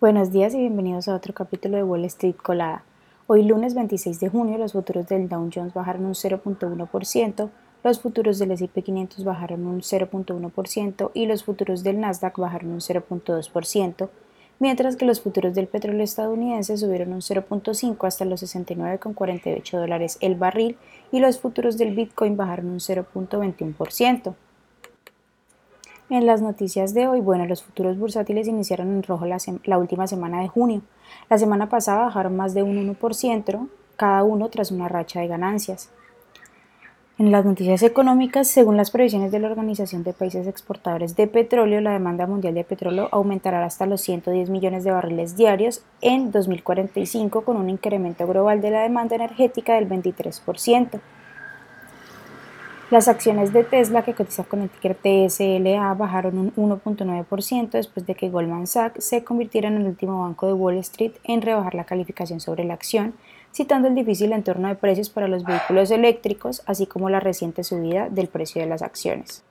Buenos días y bienvenidos a otro capítulo de Wall Street Colada. Hoy lunes 26 de junio los futuros del Dow Jones bajaron un 0.1%, los futuros del S&P 500 bajaron un 0.1% y los futuros del Nasdaq bajaron un 0.2%, mientras que los futuros del petróleo estadounidense subieron un 0.5 hasta los 69,48 dólares el barril y los futuros del Bitcoin bajaron un 0.21%. En las noticias de hoy, bueno, los futuros bursátiles iniciaron en rojo la, última semana de junio. La semana pasada bajaron más de un 1%, cada uno tras una racha de ganancias. En las noticias económicas, según las previsiones de la Organización de Países Exportadores de Petróleo, la demanda mundial de petróleo aumentará hasta los 110 millones de barriles diarios en 2045 con un incremento global de la demanda energética del 23%. Las acciones de Tesla que cotiza con el ticker TSLA bajaron un 1.9% después de que Goldman Sachs se convirtiera en el último banco de Wall Street en rebajar la calificación sobre la acción, citando el difícil entorno de precios para los vehículos eléctricos, así como la reciente subida del precio de las acciones.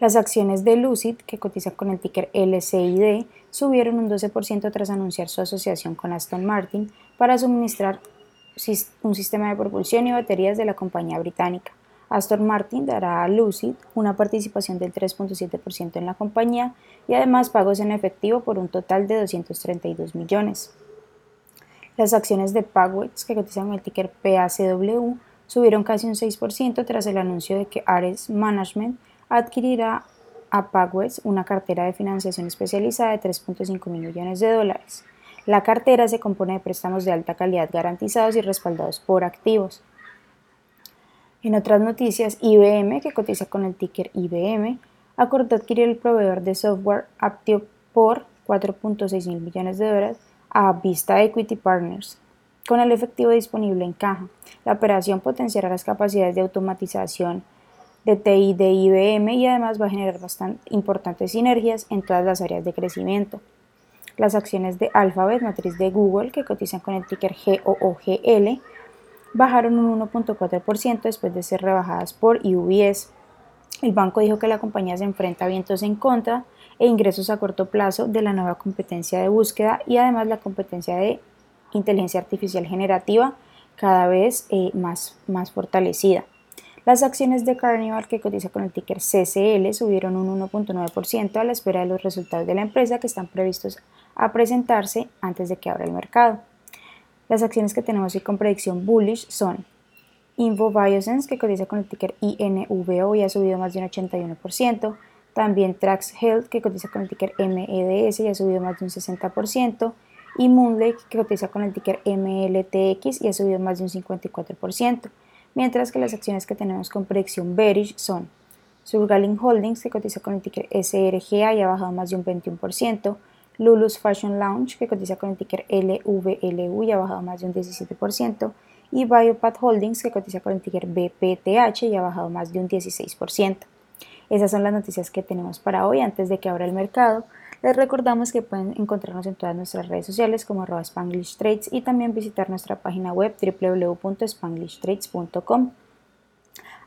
Las acciones de Lucid, que cotiza con el ticker LCID, subieron un 12% tras anunciar su asociación con Aston Martin para suministrar un sistema de propulsión y baterías de la compañía británica. Aston Martin dará a Lucid una participación del 3.7% en la compañía y además pagos en efectivo por un total de 232 millones. Las acciones de Pagwex, que cotizan el ticker PACW, subieron casi un 6% tras el anuncio de que Ares Management adquirirá a Pagwex una cartera de financiación especializada de 3.5 mil millones de dólares. La cartera se compone de préstamos de alta calidad garantizados y respaldados por activos. En otras noticias, IBM, que cotiza con el ticker IBM, acordó adquirir el proveedor de software Aptio por 4.6 mil millones de dólares a Vista Equity Partners. Con el efectivo disponible en caja, la operación potenciará las capacidades de automatización de TI de IBM y además va a generar bastante importantes sinergias en todas las áreas de crecimiento. Las acciones de Alphabet, matriz de Google, que cotizan con el ticker GOOGL, bajaron un 1.4% después de ser rebajadas por UBS. El banco dijo que la compañía se enfrenta a vientos en contra e ingresos a corto plazo de la nueva competencia de búsqueda y además la competencia de inteligencia artificial generativa cada vez eh, más, más fortalecida. Las acciones de Carnival, que cotiza con el ticker CCL, subieron un 1.9% a la espera de los resultados de la empresa que están previstos a presentarse antes de que abra el mercado. Las acciones que tenemos hoy con predicción bullish son Invo Biosense, que cotiza con el ticker INVO y ha subido más de un 81%. También Trax Health, que cotiza con el ticker MEDS y ha subido más de un 60%. Y Moonlake, que cotiza con el ticker MLTX y ha subido más de un 54%. Mientras que las acciones que tenemos con predicción bearish son Surgaling Holdings, que cotiza con el ticker SRGA y ha bajado más de un 21%. Lulu's Fashion Lounge, que cotiza con el ticker LVLU y ha bajado más de un 17%, y Biopath Holdings, que cotiza con el ticker BPTH y ha bajado más de un 16%. Esas son las noticias que tenemos para hoy antes de que abra el mercado. Les recordamos que pueden encontrarnos en todas nuestras redes sociales como Spanglish Trades y también visitar nuestra página web www.spanglishtrades.com.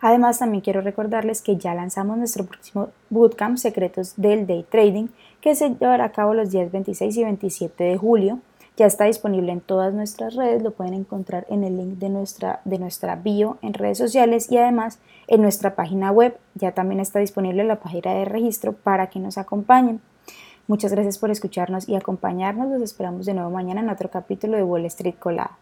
Además, también quiero recordarles que ya lanzamos nuestro próximo Bootcamp Secretos del Day Trading, que se llevará a cabo los días 26 y 27 de julio. Ya está disponible en todas nuestras redes, lo pueden encontrar en el link de nuestra, de nuestra bio en redes sociales y además en nuestra página web. Ya también está disponible la página de registro para que nos acompañen. Muchas gracias por escucharnos y acompañarnos. Los esperamos de nuevo mañana en otro capítulo de Wall Street Colada.